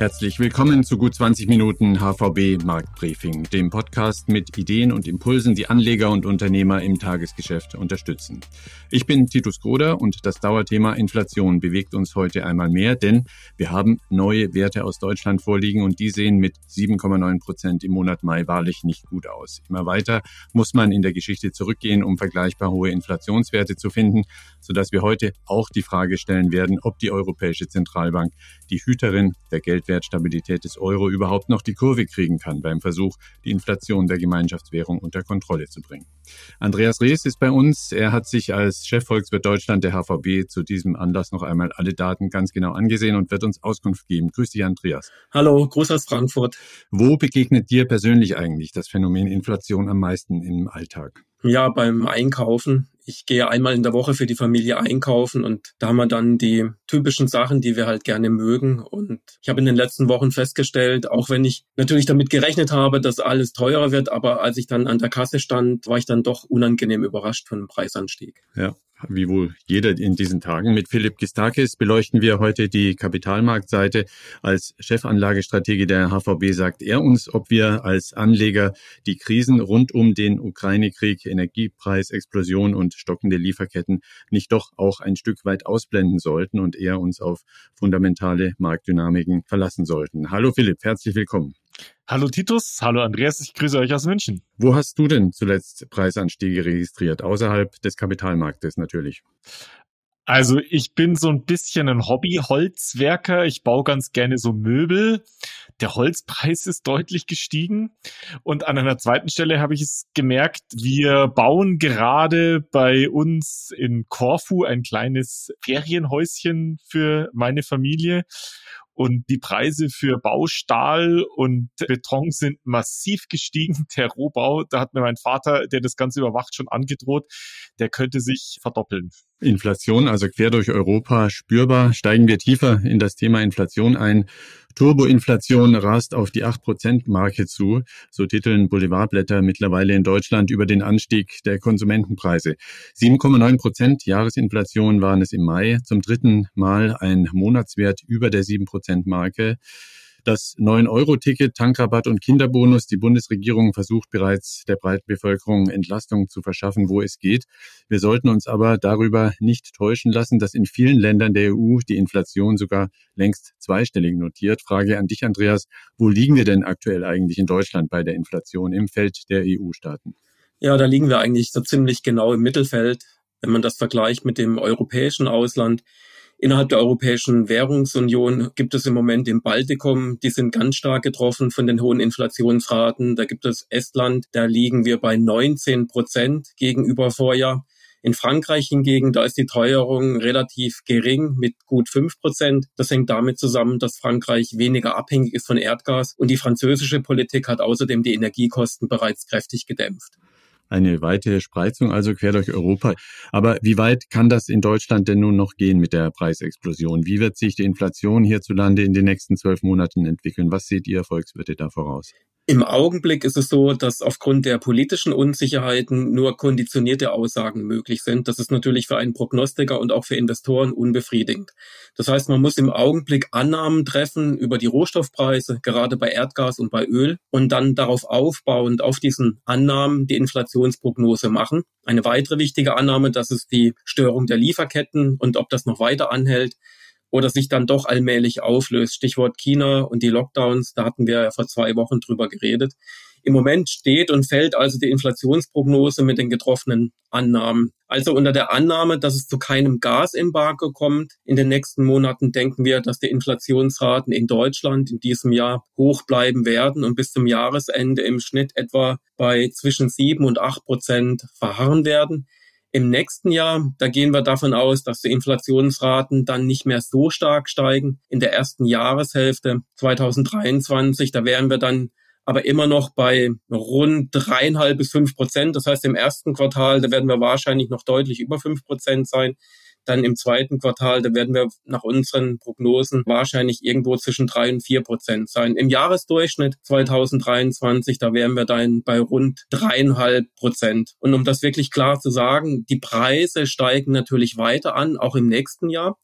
Herzlich willkommen zu gut 20 Minuten HVB Marktbriefing, dem Podcast mit Ideen und Impulsen, die Anleger und Unternehmer im Tagesgeschäft unterstützen. Ich bin Titus Groder und das Dauerthema Inflation bewegt uns heute einmal mehr, denn wir haben neue Werte aus Deutschland vorliegen und die sehen mit 7,9 Prozent im Monat Mai wahrlich nicht gut aus. Immer weiter muss man in der Geschichte zurückgehen, um vergleichbar hohe Inflationswerte zu finden, sodass wir heute auch die Frage stellen werden, ob die Europäische Zentralbank die Hüterin der Geld Geldwertstabilität des Euro überhaupt noch die Kurve kriegen kann beim Versuch, die Inflation der Gemeinschaftswährung unter Kontrolle zu bringen. Andreas Rees ist bei uns. Er hat sich als Chefvolkswirt Deutschland der HVB zu diesem Anlass noch einmal alle Daten ganz genau angesehen und wird uns Auskunft geben. Grüß dich, Andreas. Hallo, Gruß aus Frankfurt. Wo begegnet dir persönlich eigentlich das Phänomen Inflation am meisten im Alltag? Ja, beim Einkaufen. Ich gehe einmal in der Woche für die Familie einkaufen und da haben wir dann die typischen Sachen, die wir halt gerne mögen. Und ich habe in den letzten Wochen festgestellt, auch wenn ich natürlich damit gerechnet habe, dass alles teurer wird, aber als ich dann an der Kasse stand, war ich dann doch unangenehm überrascht von dem Preisanstieg. Ja, wie wohl jeder in diesen Tagen. Mit Philipp Gistakis beleuchten wir heute die Kapitalmarktseite. Als Chefanlagestratege der HVB sagt er uns, ob wir als Anleger die Krisen rund um den Ukraine-Krieg, Energiepreisexplosion und stockende Lieferketten nicht doch auch ein Stück weit ausblenden sollten und eher uns auf fundamentale Marktdynamiken verlassen sollten. Hallo Philipp, herzlich willkommen. Hallo Titus, hallo Andreas, ich grüße euch aus München. Wo hast du denn zuletzt Preisanstiege registriert? Außerhalb des Kapitalmarktes natürlich. Also ich bin so ein bisschen ein Hobby-Holzwerker. Ich baue ganz gerne so Möbel. Der Holzpreis ist deutlich gestiegen. Und an einer zweiten Stelle habe ich es gemerkt, wir bauen gerade bei uns in Korfu ein kleines Ferienhäuschen für meine Familie. Und die Preise für Baustahl und Beton sind massiv gestiegen. Der Rohbau, da hat mir mein Vater, der das Ganze überwacht, schon angedroht, der könnte sich verdoppeln. Inflation, also quer durch Europa spürbar. Steigen wir tiefer in das Thema Inflation ein. Turboinflation rast auf die 8%-Marke zu. So titeln Boulevardblätter mittlerweile in Deutschland über den Anstieg der Konsumentenpreise. 7,9 Prozent Jahresinflation waren es im Mai. Zum dritten Mal ein Monatswert über der 7%-Marke. Das 9-Euro-Ticket, Tankrabatt und Kinderbonus. Die Bundesregierung versucht bereits der breiten Bevölkerung Entlastung zu verschaffen, wo es geht. Wir sollten uns aber darüber nicht täuschen lassen, dass in vielen Ländern der EU die Inflation sogar längst zweistellig notiert. Frage an dich, Andreas. Wo liegen wir denn aktuell eigentlich in Deutschland bei der Inflation im Feld der EU-Staaten? Ja, da liegen wir eigentlich so ziemlich genau im Mittelfeld. Wenn man das vergleicht mit dem europäischen Ausland, Innerhalb der Europäischen Währungsunion gibt es im Moment im Baltikum, die sind ganz stark getroffen von den hohen Inflationsraten. Da gibt es Estland, da liegen wir bei 19 Prozent gegenüber Vorjahr. In Frankreich hingegen, da ist die Teuerung relativ gering mit gut fünf Prozent. Das hängt damit zusammen, dass Frankreich weniger abhängig ist von Erdgas und die französische Politik hat außerdem die Energiekosten bereits kräftig gedämpft eine weite Spreizung, also quer durch Europa. Aber wie weit kann das in Deutschland denn nun noch gehen mit der Preisexplosion? Wie wird sich die Inflation hierzulande in den nächsten zwölf Monaten entwickeln? Was seht ihr Volkswirte da voraus? Im Augenblick ist es so, dass aufgrund der politischen Unsicherheiten nur konditionierte Aussagen möglich sind. Das ist natürlich für einen Prognostiker und auch für Investoren unbefriedigend. Das heißt, man muss im Augenblick Annahmen treffen über die Rohstoffpreise, gerade bei Erdgas und bei Öl, und dann darauf aufbauend auf diesen Annahmen die Inflationsprognose machen. Eine weitere wichtige Annahme, das ist die Störung der Lieferketten und ob das noch weiter anhält oder sich dann doch allmählich auflöst. Stichwort China und die Lockdowns, da hatten wir ja vor zwei Wochen drüber geredet. Im Moment steht und fällt also die Inflationsprognose mit den getroffenen Annahmen. Also unter der Annahme, dass es zu keinem Gasembargo kommt in den nächsten Monaten, denken wir, dass die Inflationsraten in Deutschland in diesem Jahr hoch bleiben werden und bis zum Jahresende im Schnitt etwa bei zwischen sieben und acht Prozent verharren werden. Im nächsten Jahr, da gehen wir davon aus, dass die Inflationsraten dann nicht mehr so stark steigen. In der ersten Jahreshälfte 2023, da wären wir dann aber immer noch bei rund dreieinhalb bis fünf Prozent. Das heißt, im ersten Quartal, da werden wir wahrscheinlich noch deutlich über fünf Prozent sein. Dann im zweiten Quartal, da werden wir nach unseren Prognosen wahrscheinlich irgendwo zwischen drei und vier Prozent sein. Im Jahresdurchschnitt 2023, da wären wir dann bei rund dreieinhalb Prozent. Und um das wirklich klar zu sagen, die Preise steigen natürlich weiter an, auch im nächsten Jahr.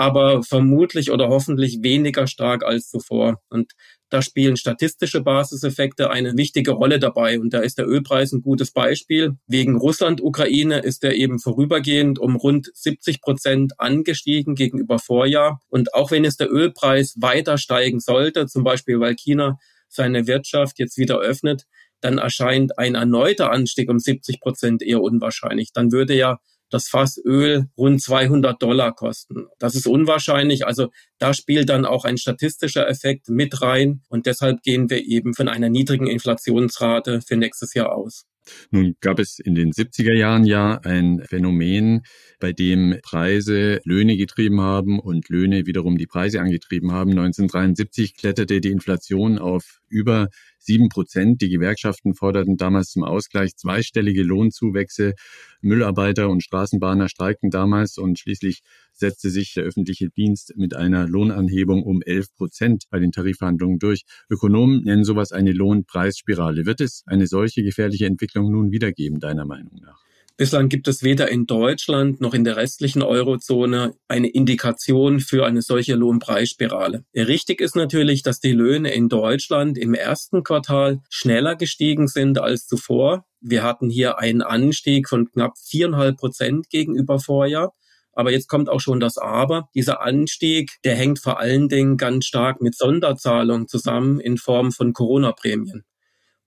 aber vermutlich oder hoffentlich weniger stark als zuvor. Und da spielen statistische Basiseffekte eine wichtige Rolle dabei. Und da ist der Ölpreis ein gutes Beispiel. Wegen Russland-Ukraine ist er eben vorübergehend um rund 70 Prozent angestiegen gegenüber Vorjahr. Und auch wenn es der Ölpreis weiter steigen sollte, zum Beispiel weil China seine Wirtschaft jetzt wieder öffnet, dann erscheint ein erneuter Anstieg um 70 Prozent eher unwahrscheinlich. Dann würde ja das Fass Öl rund 200 Dollar kosten. Das ist unwahrscheinlich. Also da spielt dann auch ein statistischer Effekt mit rein. Und deshalb gehen wir eben von einer niedrigen Inflationsrate für nächstes Jahr aus. Nun gab es in den 70er Jahren ja ein Phänomen, bei dem Preise Löhne getrieben haben und Löhne wiederum die Preise angetrieben haben. 1973 kletterte die Inflation auf über sieben Prozent. Die Gewerkschaften forderten damals zum Ausgleich zweistellige Lohnzuwächse. Müllarbeiter und Straßenbahner streikten damals und schließlich setzte sich der öffentliche Dienst mit einer Lohnanhebung um elf Prozent bei den Tarifverhandlungen durch. Ökonomen nennen sowas eine Lohnpreisspirale. Wird es eine solche gefährliche Entwicklung nun wiedergeben, deiner Meinung nach? Bislang gibt es weder in Deutschland noch in der restlichen Eurozone eine Indikation für eine solche Lohnpreisspirale. Richtig ist natürlich, dass die Löhne in Deutschland im ersten Quartal schneller gestiegen sind als zuvor. Wir hatten hier einen Anstieg von knapp viereinhalb Prozent gegenüber Vorjahr. Aber jetzt kommt auch schon das Aber. Dieser Anstieg, der hängt vor allen Dingen ganz stark mit Sonderzahlungen zusammen in Form von Corona-Prämien.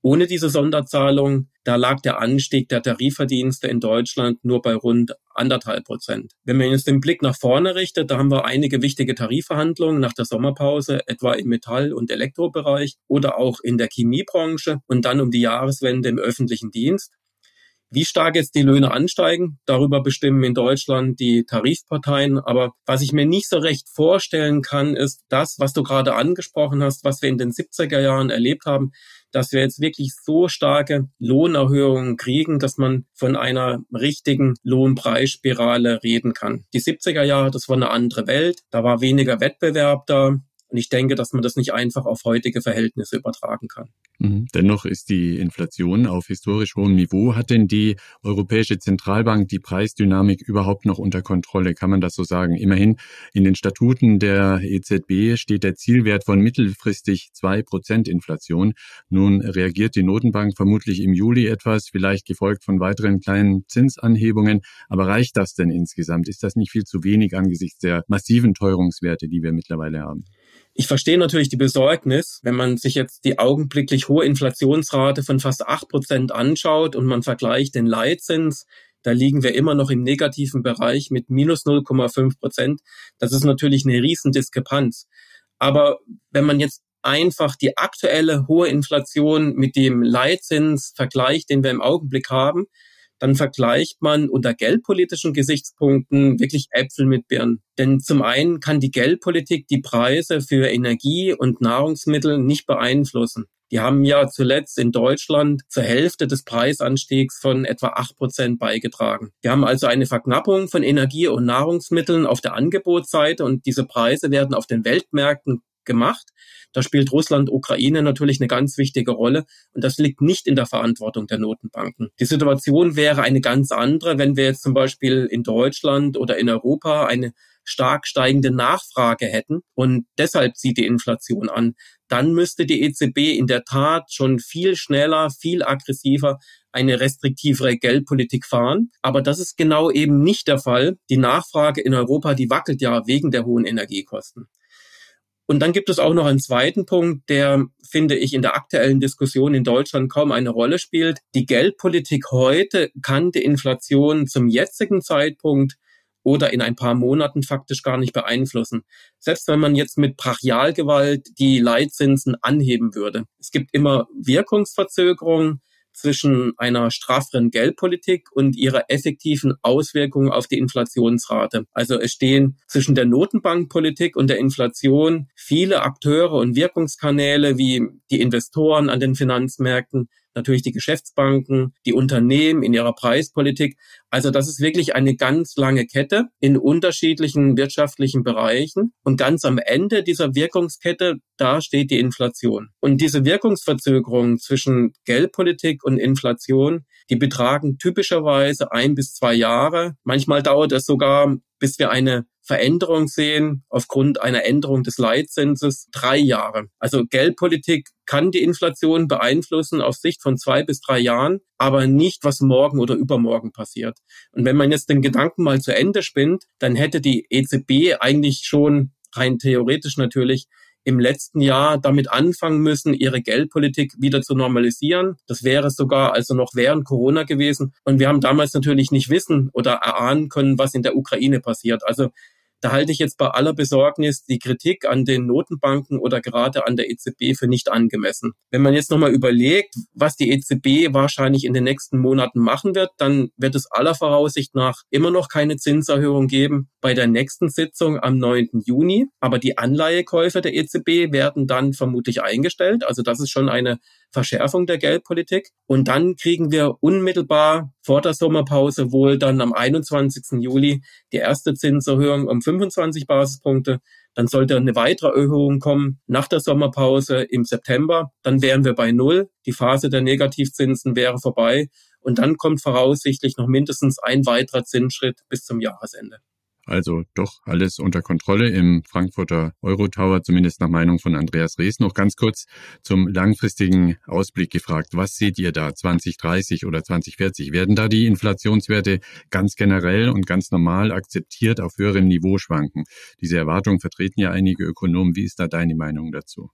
Ohne diese Sonderzahlung, da lag der Anstieg der Tarifverdienste in Deutschland nur bei rund anderthalb Prozent. Wenn man jetzt den Blick nach vorne richtet, da haben wir einige wichtige Tarifverhandlungen nach der Sommerpause, etwa im Metall- und Elektrobereich oder auch in der Chemiebranche und dann um die Jahreswende im öffentlichen Dienst. Wie stark jetzt die Löhne ansteigen, darüber bestimmen in Deutschland die Tarifparteien. Aber was ich mir nicht so recht vorstellen kann, ist das, was du gerade angesprochen hast, was wir in den 70er Jahren erlebt haben, dass wir jetzt wirklich so starke Lohnerhöhungen kriegen, dass man von einer richtigen Lohnpreisspirale reden kann. Die 70er Jahre, das war eine andere Welt. Da war weniger Wettbewerb da. Und ich denke, dass man das nicht einfach auf heutige Verhältnisse übertragen kann. Mhm. Dennoch ist die Inflation auf historisch hohem Niveau. Hat denn die Europäische Zentralbank die Preisdynamik überhaupt noch unter Kontrolle? Kann man das so sagen? Immerhin in den Statuten der EZB steht der Zielwert von mittelfristig zwei Prozent Inflation. Nun reagiert die Notenbank vermutlich im Juli etwas, vielleicht gefolgt von weiteren kleinen Zinsanhebungen. Aber reicht das denn insgesamt? Ist das nicht viel zu wenig angesichts der massiven Teuerungswerte, die wir mittlerweile haben? Ich verstehe natürlich die Besorgnis, wenn man sich jetzt die augenblicklich hohe Inflationsrate von fast acht Prozent anschaut und man vergleicht den Leitzins, da liegen wir immer noch im negativen Bereich mit minus 0,5 Prozent. Das ist natürlich eine Riesendiskrepanz. Aber wenn man jetzt einfach die aktuelle hohe Inflation mit dem Leitzins vergleicht, den wir im Augenblick haben, dann vergleicht man unter geldpolitischen Gesichtspunkten wirklich Äpfel mit Birnen. Denn zum einen kann die Geldpolitik die Preise für Energie und Nahrungsmittel nicht beeinflussen. Die haben ja zuletzt in Deutschland zur Hälfte des Preisanstiegs von etwa acht Prozent beigetragen. Wir haben also eine Verknappung von Energie und Nahrungsmitteln auf der Angebotsseite und diese Preise werden auf den Weltmärkten gemacht. Da spielt Russland, Ukraine natürlich eine ganz wichtige Rolle. Und das liegt nicht in der Verantwortung der Notenbanken. Die Situation wäre eine ganz andere, wenn wir jetzt zum Beispiel in Deutschland oder in Europa eine stark steigende Nachfrage hätten und deshalb zieht die Inflation an, dann müsste die EZB in der Tat schon viel schneller, viel aggressiver eine restriktivere Geldpolitik fahren. Aber das ist genau eben nicht der Fall. Die Nachfrage in Europa, die wackelt ja wegen der hohen Energiekosten. Und dann gibt es auch noch einen zweiten Punkt, der, finde ich, in der aktuellen Diskussion in Deutschland kaum eine Rolle spielt. Die Geldpolitik heute kann die Inflation zum jetzigen Zeitpunkt oder in ein paar Monaten faktisch gar nicht beeinflussen. Selbst wenn man jetzt mit Brachialgewalt die Leitzinsen anheben würde. Es gibt immer Wirkungsverzögerungen zwischen einer strafferen Geldpolitik und ihrer effektiven Auswirkungen auf die Inflationsrate. Also es stehen zwischen der Notenbankpolitik und der Inflation viele Akteure und Wirkungskanäle wie die Investoren an den Finanzmärkten, natürlich die Geschäftsbanken, die Unternehmen in ihrer Preispolitik. Also das ist wirklich eine ganz lange Kette in unterschiedlichen wirtschaftlichen Bereichen. Und ganz am Ende dieser Wirkungskette, da steht die Inflation. Und diese Wirkungsverzögerung zwischen Geldpolitik und Inflation, die betragen typischerweise ein bis zwei Jahre. Manchmal dauert es sogar bis wir eine Veränderung sehen aufgrund einer Änderung des Leitzinses drei Jahre. Also Geldpolitik kann die Inflation beeinflussen auf Sicht von zwei bis drei Jahren, aber nicht, was morgen oder übermorgen passiert. Und wenn man jetzt den Gedanken mal zu Ende spinnt, dann hätte die EZB eigentlich schon rein theoretisch natürlich im letzten Jahr damit anfangen müssen, ihre Geldpolitik wieder zu normalisieren. Das wäre sogar also noch während Corona gewesen. Und wir haben damals natürlich nicht wissen oder erahnen können, was in der Ukraine passiert. Also da halte ich jetzt bei aller Besorgnis die Kritik an den Notenbanken oder gerade an der EZB für nicht angemessen. Wenn man jetzt nochmal überlegt, was die EZB wahrscheinlich in den nächsten Monaten machen wird, dann wird es aller Voraussicht nach immer noch keine Zinserhöhung geben bei der nächsten Sitzung am 9. Juni. Aber die Anleihekäufe der EZB werden dann vermutlich eingestellt. Also das ist schon eine Verschärfung der Geldpolitik. Und dann kriegen wir unmittelbar vor der Sommerpause wohl dann am 21. Juli die erste Zinserhöhung um 25 Basispunkte. Dann sollte eine weitere Erhöhung kommen nach der Sommerpause im September. Dann wären wir bei Null. Die Phase der Negativzinsen wäre vorbei. Und dann kommt voraussichtlich noch mindestens ein weiterer Zinsschritt bis zum Jahresende. Also doch alles unter Kontrolle im Frankfurter Eurotower, zumindest nach Meinung von Andreas Rees. Noch ganz kurz zum langfristigen Ausblick gefragt. Was seht ihr da 2030 oder 2040? Werden da die Inflationswerte ganz generell und ganz normal akzeptiert auf höherem Niveau schwanken? Diese Erwartung vertreten ja einige Ökonomen. Wie ist da deine Meinung dazu?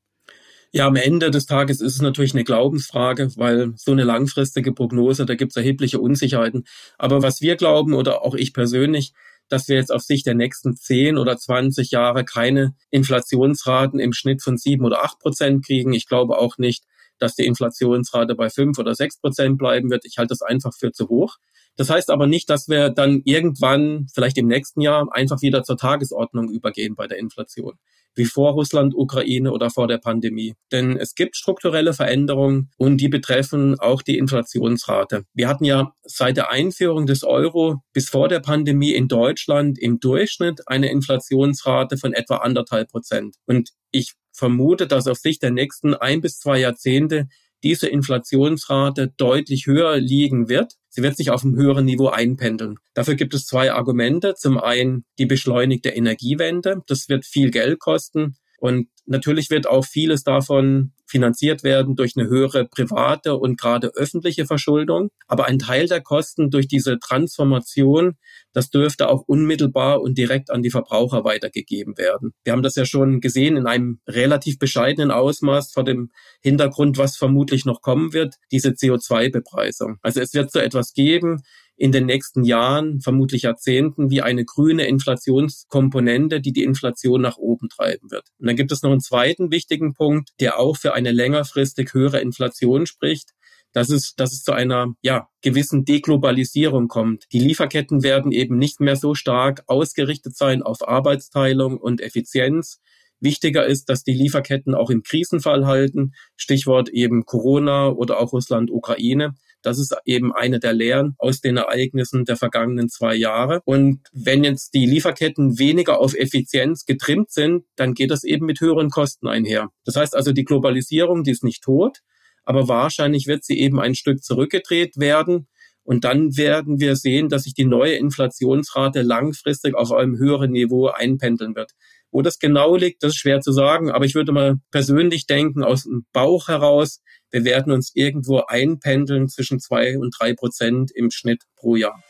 Ja, am Ende des Tages ist es natürlich eine Glaubensfrage, weil so eine langfristige Prognose, da gibt es erhebliche Unsicherheiten. Aber was wir glauben oder auch ich persönlich, dass wir jetzt auf Sicht der nächsten 10 oder 20 Jahre keine Inflationsraten im Schnitt von 7 oder 8 Prozent kriegen. Ich glaube auch nicht, dass die Inflationsrate bei 5 oder 6 Prozent bleiben wird. Ich halte das einfach für zu hoch. Das heißt aber nicht, dass wir dann irgendwann, vielleicht im nächsten Jahr, einfach wieder zur Tagesordnung übergehen bei der Inflation wie vor Russland, Ukraine oder vor der Pandemie. Denn es gibt strukturelle Veränderungen und die betreffen auch die Inflationsrate. Wir hatten ja seit der Einführung des Euro bis vor der Pandemie in Deutschland im Durchschnitt eine Inflationsrate von etwa anderthalb Prozent. Und ich vermute, dass auf Sicht der nächsten ein bis zwei Jahrzehnte diese Inflationsrate deutlich höher liegen wird. Sie wird sich auf einem höheren Niveau einpendeln. Dafür gibt es zwei Argumente. Zum einen die beschleunigte Energiewende. Das wird viel Geld kosten. Und natürlich wird auch vieles davon finanziert werden durch eine höhere private und gerade öffentliche Verschuldung. Aber ein Teil der Kosten durch diese Transformation, das dürfte auch unmittelbar und direkt an die Verbraucher weitergegeben werden. Wir haben das ja schon gesehen in einem relativ bescheidenen Ausmaß vor dem Hintergrund, was vermutlich noch kommen wird, diese CO2-Bepreisung. Also es wird so etwas geben, in den nächsten Jahren, vermutlich Jahrzehnten, wie eine grüne Inflationskomponente, die die Inflation nach oben treiben wird. Und dann gibt es noch einen zweiten wichtigen Punkt, der auch für eine längerfristig höhere Inflation spricht. Das ist, dass es zu einer ja, gewissen Deglobalisierung kommt. Die Lieferketten werden eben nicht mehr so stark ausgerichtet sein auf Arbeitsteilung und Effizienz. Wichtiger ist, dass die Lieferketten auch im Krisenfall halten. Stichwort eben Corona oder auch Russland, Ukraine. Das ist eben eine der Lehren aus den Ereignissen der vergangenen zwei Jahre. Und wenn jetzt die Lieferketten weniger auf Effizienz getrimmt sind, dann geht das eben mit höheren Kosten einher. Das heißt also, die Globalisierung, die ist nicht tot, aber wahrscheinlich wird sie eben ein Stück zurückgedreht werden. Und dann werden wir sehen, dass sich die neue Inflationsrate langfristig auf einem höheren Niveau einpendeln wird. Wo das genau liegt, das ist schwer zu sagen, aber ich würde mal persönlich denken, aus dem Bauch heraus, wir werden uns irgendwo einpendeln zwischen zwei und drei Prozent im Schnitt pro Jahr.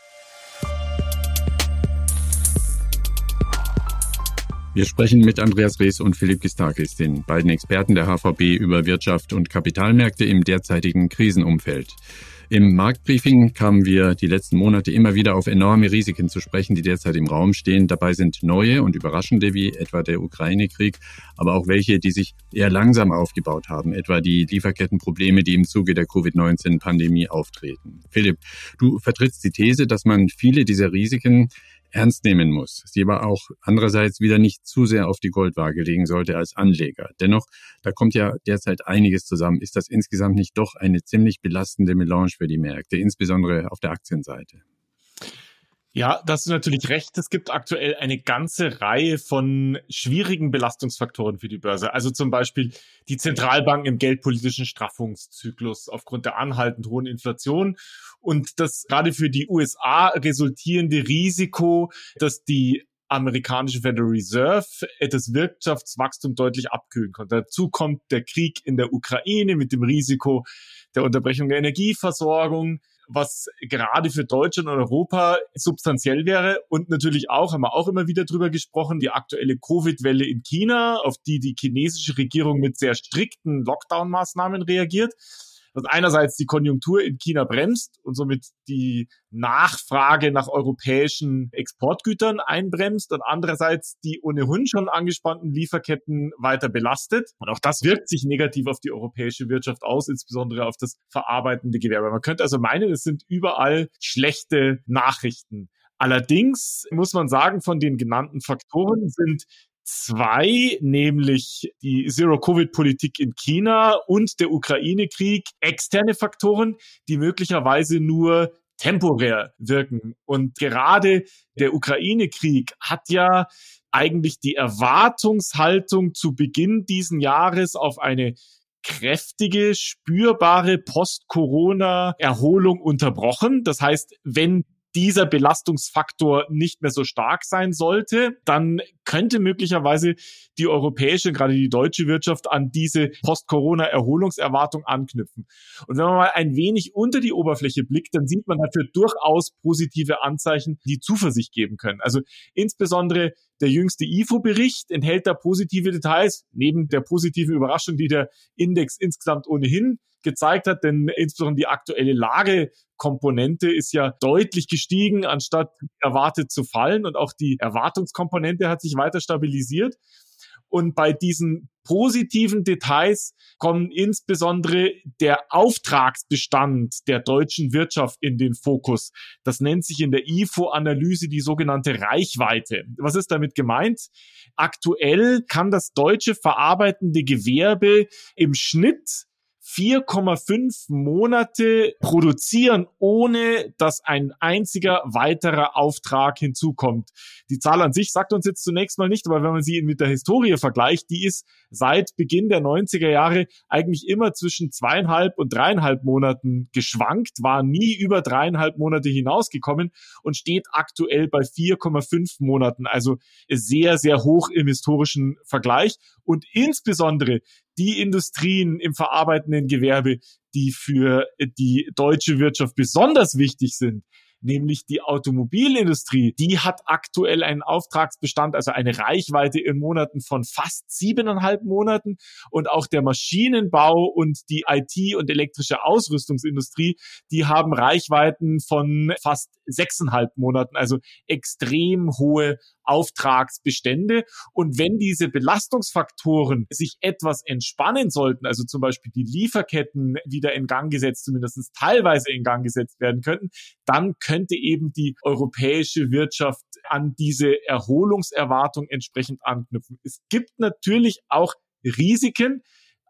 Wir sprechen mit Andreas Rees und Philipp Gistakis, den beiden Experten der HVB über Wirtschaft und Kapitalmärkte im derzeitigen Krisenumfeld. Im Marktbriefing kamen wir die letzten Monate immer wieder auf enorme Risiken zu sprechen, die derzeit im Raum stehen. Dabei sind neue und überraschende, wie etwa der Ukraine-Krieg, aber auch welche, die sich eher langsam aufgebaut haben, etwa die Lieferkettenprobleme, die im Zuge der Covid-19-Pandemie auftreten. Philipp, du vertrittst die These, dass man viele dieser Risiken ernst nehmen muss, sie aber auch andererseits wieder nicht zu sehr auf die Goldwaage legen sollte als Anleger. Dennoch, da kommt ja derzeit einiges zusammen. Ist das insgesamt nicht doch eine ziemlich belastende Melange für die Märkte, insbesondere auf der Aktienseite? Ja, das ist natürlich recht. Es gibt aktuell eine ganze Reihe von schwierigen Belastungsfaktoren für die Börse. Also zum Beispiel die Zentralbanken im geldpolitischen Straffungszyklus aufgrund der anhaltend hohen Inflation und das gerade für die USA resultierende Risiko, dass die amerikanische Federal Reserve das Wirtschaftswachstum deutlich abkühlen konnte. Dazu kommt der Krieg in der Ukraine mit dem Risiko der Unterbrechung der Energieversorgung, was gerade für Deutschland und Europa substanziell wäre. Und natürlich auch, haben wir auch immer wieder drüber gesprochen, die aktuelle Covid-Welle in China, auf die die chinesische Regierung mit sehr strikten Lockdown-Maßnahmen reagiert dass einerseits die Konjunktur in China bremst und somit die Nachfrage nach europäischen Exportgütern einbremst und andererseits die ohnehin schon angespannten Lieferketten weiter belastet. Und auch das wirkt sich negativ auf die europäische Wirtschaft aus, insbesondere auf das verarbeitende Gewerbe. Man könnte also meinen, es sind überall schlechte Nachrichten. Allerdings muss man sagen, von den genannten Faktoren sind zwei, nämlich die Zero-Covid-Politik in China und der Ukraine-Krieg, externe Faktoren, die möglicherweise nur temporär wirken. Und gerade der Ukraine-Krieg hat ja eigentlich die Erwartungshaltung zu Beginn diesen Jahres auf eine kräftige, spürbare Post-Corona-Erholung unterbrochen. Das heißt, wenn dieser Belastungsfaktor nicht mehr so stark sein sollte, dann könnte möglicherweise die europäische, gerade die deutsche Wirtschaft an diese Post-Corona-Erholungserwartung anknüpfen. Und wenn man mal ein wenig unter die Oberfläche blickt, dann sieht man dafür durchaus positive Anzeichen, die Zuversicht geben können. Also insbesondere der jüngste IFO-Bericht enthält da positive Details, neben der positiven Überraschung, die der Index insgesamt ohnehin gezeigt hat, denn insbesondere die aktuelle Lagekomponente ist ja deutlich gestiegen, anstatt erwartet zu fallen und auch die Erwartungskomponente hat sich weiter stabilisiert. Und bei diesen positiven Details kommen insbesondere der Auftragsbestand der deutschen Wirtschaft in den Fokus. Das nennt sich in der IFO-Analyse die sogenannte Reichweite. Was ist damit gemeint? Aktuell kann das deutsche verarbeitende Gewerbe im Schnitt 4,5 Monate produzieren, ohne dass ein einziger weiterer Auftrag hinzukommt. Die Zahl an sich sagt uns jetzt zunächst mal nicht, aber wenn man sie mit der Historie vergleicht, die ist seit Beginn der 90er Jahre eigentlich immer zwischen zweieinhalb und dreieinhalb Monaten geschwankt, war nie über dreieinhalb Monate hinausgekommen und steht aktuell bei 4,5 Monaten, also sehr, sehr hoch im historischen Vergleich. Und insbesondere die Industrien im verarbeitenden Gewerbe, die für die deutsche Wirtschaft besonders wichtig sind, nämlich die Automobilindustrie, die hat aktuell einen Auftragsbestand, also eine Reichweite in Monaten von fast siebeneinhalb Monaten. Und auch der Maschinenbau und die IT und elektrische Ausrüstungsindustrie, die haben Reichweiten von fast sechseinhalb Monaten, also extrem hohe Auftragsbestände. Und wenn diese Belastungsfaktoren sich etwas entspannen sollten, also zum Beispiel die Lieferketten wieder in Gang gesetzt, zumindest teilweise in Gang gesetzt werden könnten, dann könnte eben die europäische Wirtschaft an diese Erholungserwartung entsprechend anknüpfen. Es gibt natürlich auch Risiken.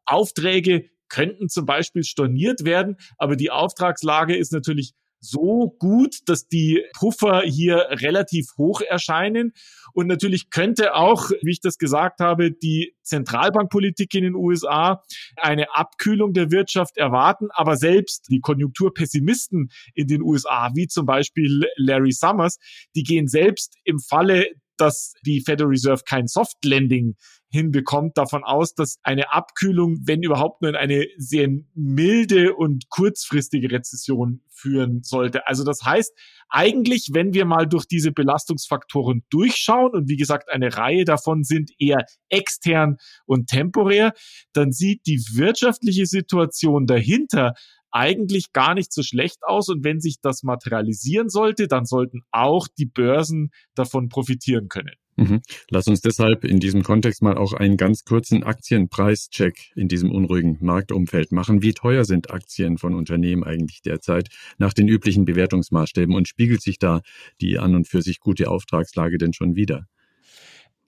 Aufträge könnten zum Beispiel storniert werden, aber die Auftragslage ist natürlich so gut, dass die Puffer hier relativ hoch erscheinen. Und natürlich könnte auch, wie ich das gesagt habe, die Zentralbankpolitik in den USA eine Abkühlung der Wirtschaft erwarten. Aber selbst die Konjunkturpessimisten in den USA, wie zum Beispiel Larry Summers, die gehen selbst im Falle dass die Federal Reserve kein Soft Landing hinbekommt, davon aus, dass eine Abkühlung, wenn überhaupt nur in eine sehr milde und kurzfristige Rezession führen sollte. Also das heißt, eigentlich, wenn wir mal durch diese Belastungsfaktoren durchschauen, und wie gesagt, eine Reihe davon sind eher extern und temporär, dann sieht die wirtschaftliche Situation dahinter eigentlich gar nicht so schlecht aus. Und wenn sich das materialisieren sollte, dann sollten auch die Börsen davon profitieren können. Mhm. Lass uns deshalb in diesem Kontext mal auch einen ganz kurzen Aktienpreischeck in diesem unruhigen Marktumfeld machen. Wie teuer sind Aktien von Unternehmen eigentlich derzeit nach den üblichen Bewertungsmaßstäben und spiegelt sich da die an und für sich gute Auftragslage denn schon wieder?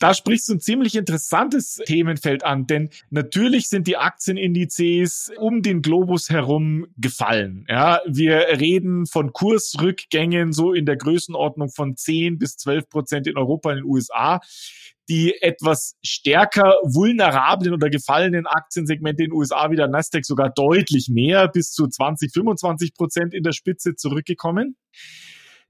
Da sprichst du ein ziemlich interessantes Themenfeld an, denn natürlich sind die Aktienindizes um den Globus herum gefallen. Ja, wir reden von Kursrückgängen so in der Größenordnung von 10 bis 12 Prozent in Europa und in den USA. Die etwas stärker vulnerablen oder gefallenen Aktiensegmente in den USA wie der Nasdaq sogar deutlich mehr, bis zu 20, 25 Prozent in der Spitze zurückgekommen.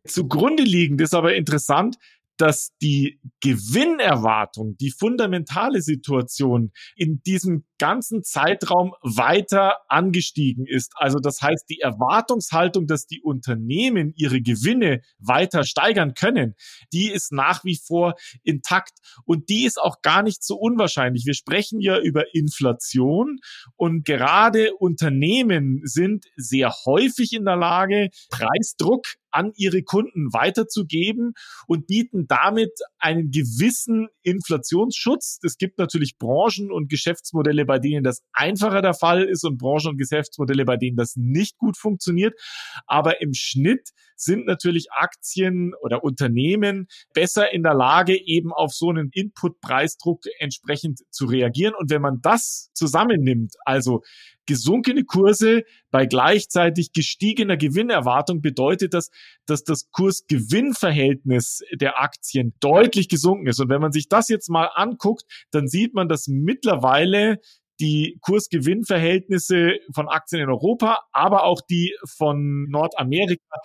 Zugrunde liegend ist aber interessant, dass die Gewinnerwartung, die fundamentale Situation in diesem ganzen Zeitraum weiter angestiegen ist. Also das heißt, die Erwartungshaltung, dass die Unternehmen ihre Gewinne weiter steigern können, die ist nach wie vor intakt und die ist auch gar nicht so unwahrscheinlich. Wir sprechen ja über Inflation und gerade Unternehmen sind sehr häufig in der Lage, Preisdruck an ihre Kunden weiterzugeben und bieten damit einen gewissen Inflationsschutz. Es gibt natürlich Branchen und Geschäftsmodelle, bei denen das einfacher der Fall ist und Branchen und Geschäftsmodelle, bei denen das nicht gut funktioniert. Aber im Schnitt sind natürlich Aktien oder Unternehmen besser in der Lage, eben auf so einen Input-Preisdruck entsprechend zu reagieren. Und wenn man das zusammennimmt, also gesunkene Kurse bei gleichzeitig gestiegener Gewinnerwartung bedeutet das, dass das Kurs-Gewinn-Verhältnis der Aktien deutlich gesunken ist. Und wenn man sich das jetzt mal anguckt, dann sieht man, dass mittlerweile die Kursgewinnverhältnisse von Aktien in Europa, aber auch die von Nordamerika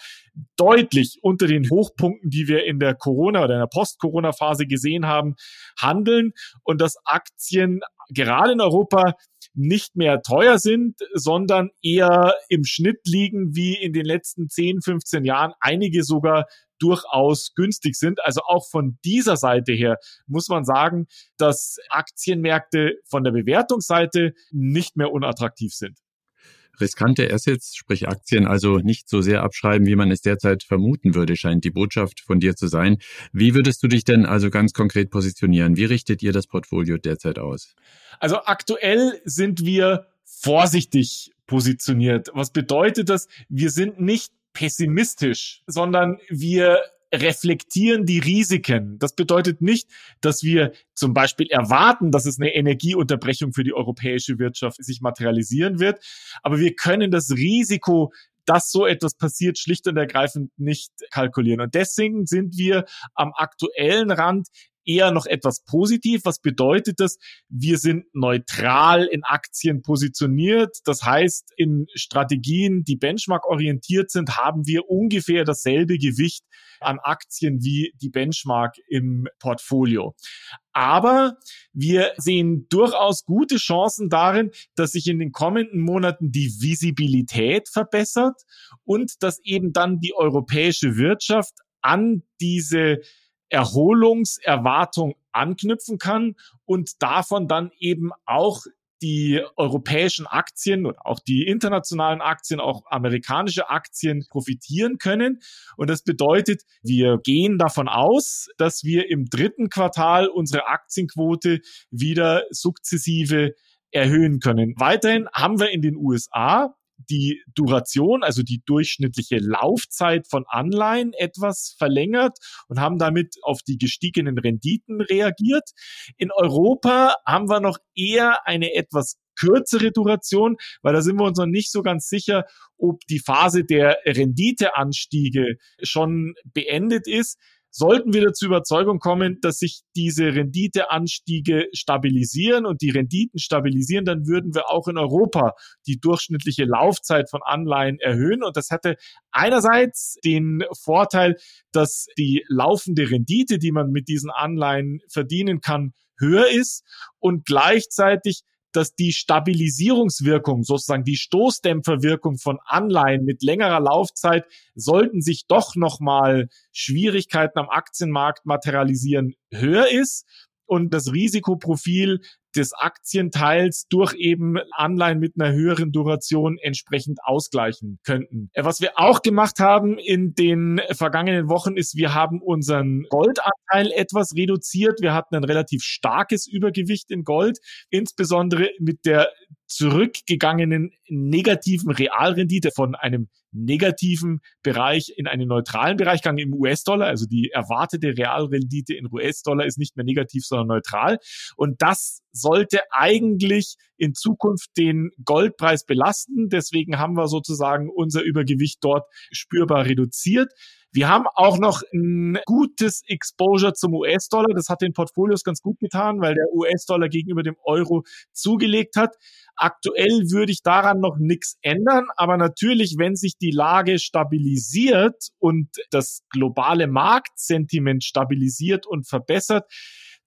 deutlich unter den Hochpunkten, die wir in der Corona oder in der Post-Corona-Phase gesehen haben, handeln. Und dass Aktien gerade in Europa nicht mehr teuer sind, sondern eher im Schnitt liegen wie in den letzten 10, 15 Jahren, einige sogar durchaus günstig sind. Also auch von dieser Seite her muss man sagen, dass Aktienmärkte von der Bewertungsseite nicht mehr unattraktiv sind riskante Assets, sprich Aktien, also nicht so sehr abschreiben, wie man es derzeit vermuten würde, scheint die Botschaft von dir zu sein. Wie würdest du dich denn also ganz konkret positionieren? Wie richtet ihr das Portfolio derzeit aus? Also aktuell sind wir vorsichtig positioniert. Was bedeutet das? Wir sind nicht pessimistisch, sondern wir reflektieren die Risiken. Das bedeutet nicht, dass wir zum Beispiel erwarten, dass es eine Energieunterbrechung für die europäische Wirtschaft sich materialisieren wird, aber wir können das Risiko dass so etwas passiert, schlicht und ergreifend nicht kalkulieren. Und deswegen sind wir am aktuellen Rand eher noch etwas positiv. Was bedeutet das? Wir sind neutral in Aktien positioniert. Das heißt, in Strategien, die benchmark-orientiert sind, haben wir ungefähr dasselbe Gewicht an Aktien wie die Benchmark im Portfolio. Aber wir sehen durchaus gute Chancen darin, dass sich in den kommenden Monaten die Visibilität verbessert und dass eben dann die europäische Wirtschaft an diese Erholungserwartung anknüpfen kann und davon dann eben auch die europäischen Aktien und auch die internationalen Aktien, auch amerikanische Aktien profitieren können. Und das bedeutet, wir gehen davon aus, dass wir im dritten Quartal unsere Aktienquote wieder sukzessive erhöhen können. Weiterhin haben wir in den USA die Duration, also die durchschnittliche Laufzeit von Anleihen etwas verlängert und haben damit auf die gestiegenen Renditen reagiert. In Europa haben wir noch eher eine etwas kürzere Duration, weil da sind wir uns noch nicht so ganz sicher, ob die Phase der Renditeanstiege schon beendet ist. Sollten wir dazu Überzeugung kommen, dass sich diese Renditeanstiege stabilisieren und die Renditen stabilisieren, dann würden wir auch in Europa die durchschnittliche Laufzeit von Anleihen erhöhen. Und das hätte einerseits den Vorteil, dass die laufende Rendite, die man mit diesen Anleihen verdienen kann, höher ist und gleichzeitig dass die Stabilisierungswirkung, sozusagen die Stoßdämpferwirkung von Anleihen mit längerer Laufzeit, sollten sich doch nochmal Schwierigkeiten am Aktienmarkt materialisieren, höher ist und das Risikoprofil des Aktienteils durch eben Anleihen mit einer höheren Duration entsprechend ausgleichen könnten. Äh, was wir auch gemacht haben in den vergangenen Wochen ist, wir haben unseren Goldanteil etwas reduziert. Wir hatten ein relativ starkes Übergewicht in Gold, insbesondere mit der zurückgegangenen negativen Realrendite von einem negativen Bereich in einen neutralen Bereich gegangen im US-Dollar. Also die erwartete Realrendite in US-Dollar ist nicht mehr negativ, sondern neutral. Und das sollte eigentlich in Zukunft den Goldpreis belasten. Deswegen haben wir sozusagen unser Übergewicht dort spürbar reduziert. Wir haben auch noch ein gutes Exposure zum US-Dollar. Das hat den Portfolios ganz gut getan, weil der US-Dollar gegenüber dem Euro zugelegt hat. Aktuell würde ich daran noch nichts ändern, aber natürlich, wenn sich die Lage stabilisiert und das globale Marktsentiment stabilisiert und verbessert,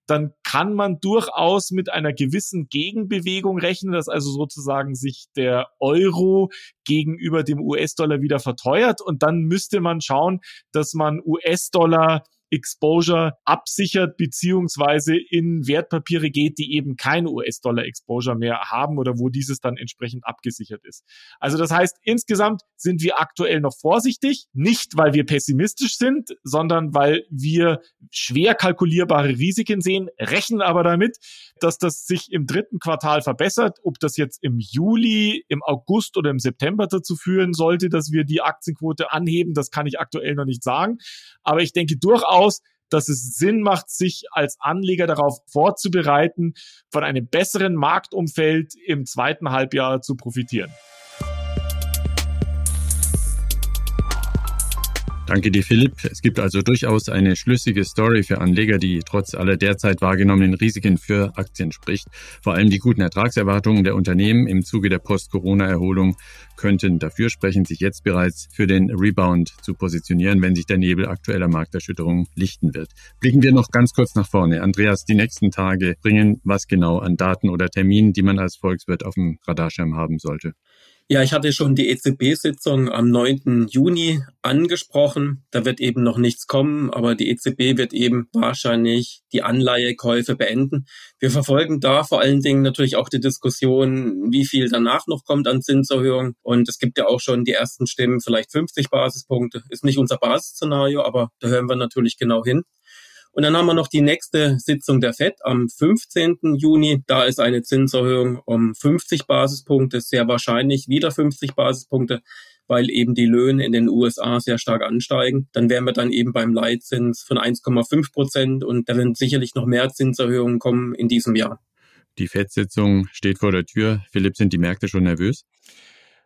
dann kann man durchaus mit einer gewissen Gegenbewegung rechnen, dass also sozusagen sich der Euro gegenüber dem US-Dollar wieder verteuert. Und dann müsste man schauen, dass man US-Dollar Exposure absichert beziehungsweise in Wertpapiere geht, die eben kein US-Dollar-Exposure mehr haben oder wo dieses dann entsprechend abgesichert ist. Also das heißt, insgesamt sind wir aktuell noch vorsichtig, nicht weil wir pessimistisch sind, sondern weil wir schwer kalkulierbare Risiken sehen, rechnen aber damit, dass das sich im dritten Quartal verbessert. Ob das jetzt im Juli, im August oder im September dazu führen sollte, dass wir die Aktienquote anheben, das kann ich aktuell noch nicht sagen. Aber ich denke durchaus, aus, dass es Sinn macht, sich als Anleger darauf vorzubereiten, von einem besseren Marktumfeld im zweiten Halbjahr zu profitieren. Danke dir, Philipp. Es gibt also durchaus eine schlüssige Story für Anleger, die trotz aller derzeit wahrgenommenen Risiken für Aktien spricht. Vor allem die guten Ertragserwartungen der Unternehmen im Zuge der Post-Corona-Erholung könnten dafür sprechen, sich jetzt bereits für den Rebound zu positionieren, wenn sich der Nebel aktueller Markterschütterungen lichten wird. Blicken wir noch ganz kurz nach vorne. Andreas, die nächsten Tage bringen was genau an Daten oder Terminen, die man als Volkswirt auf dem Radarschirm haben sollte? Ja, ich hatte schon die EZB-Sitzung am 9. Juni angesprochen. Da wird eben noch nichts kommen, aber die EZB wird eben wahrscheinlich die Anleihekäufe beenden. Wir verfolgen da vor allen Dingen natürlich auch die Diskussion, wie viel danach noch kommt an Zinserhöhung. Und es gibt ja auch schon die ersten Stimmen, vielleicht 50 Basispunkte. Ist nicht unser Basisszenario, aber da hören wir natürlich genau hin. Und dann haben wir noch die nächste Sitzung der FED am 15. Juni. Da ist eine Zinserhöhung um 50 Basispunkte, sehr wahrscheinlich wieder 50 Basispunkte, weil eben die Löhne in den USA sehr stark ansteigen. Dann wären wir dann eben beim Leitzins von 1,5 Prozent und da werden sicherlich noch mehr Zinserhöhungen kommen in diesem Jahr. Die FED-Sitzung steht vor der Tür. Philipp, sind die Märkte schon nervös?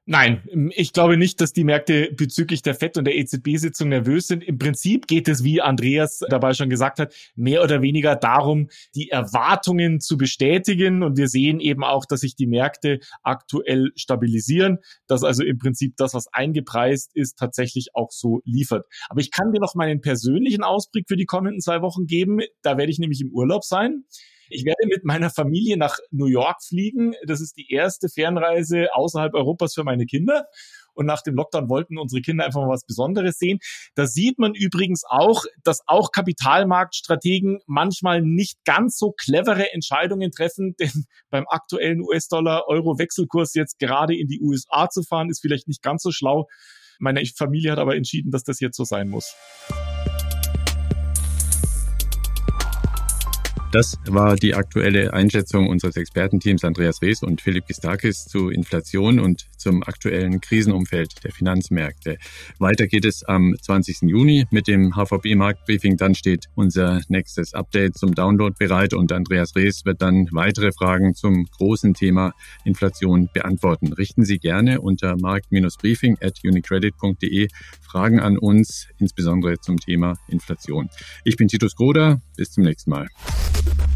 Nein, ich glaube nicht, dass die Märkte bezüglich der FED und der EZB-Sitzung nervös sind. Im Prinzip geht es, wie Andreas dabei schon gesagt hat, mehr oder weniger darum, die Erwartungen zu bestätigen. Und wir sehen eben auch, dass sich die Märkte aktuell stabilisieren, dass also im Prinzip das, was eingepreist ist, tatsächlich auch so liefert. Aber ich kann dir noch meinen persönlichen Ausblick für die kommenden zwei Wochen geben. Da werde ich nämlich im Urlaub sein. Ich werde mit meiner Familie nach New York fliegen. Das ist die erste Fernreise außerhalb Europas für meine Kinder. Und nach dem Lockdown wollten unsere Kinder einfach mal was Besonderes sehen. Da sieht man übrigens auch, dass auch Kapitalmarktstrategen manchmal nicht ganz so clevere Entscheidungen treffen, denn beim aktuellen US-Dollar-Euro-Wechselkurs jetzt gerade in die USA zu fahren, ist vielleicht nicht ganz so schlau. Meine Familie hat aber entschieden, dass das jetzt so sein muss. Das war die aktuelle Einschätzung unseres Expertenteams Andreas Rees und Philipp Gistakis zu Inflation und zum aktuellen Krisenumfeld der Finanzmärkte. Weiter geht es am 20. Juni mit dem HVB Marktbriefing. Dann steht unser nächstes Update zum Download bereit und Andreas Rees wird dann weitere Fragen zum großen Thema Inflation beantworten. Richten Sie gerne unter markt-briefing at unicredit.de Fragen an uns, insbesondere zum Thema Inflation. Ich bin Titus Groder. Bis zum nächsten Mal. Thank you.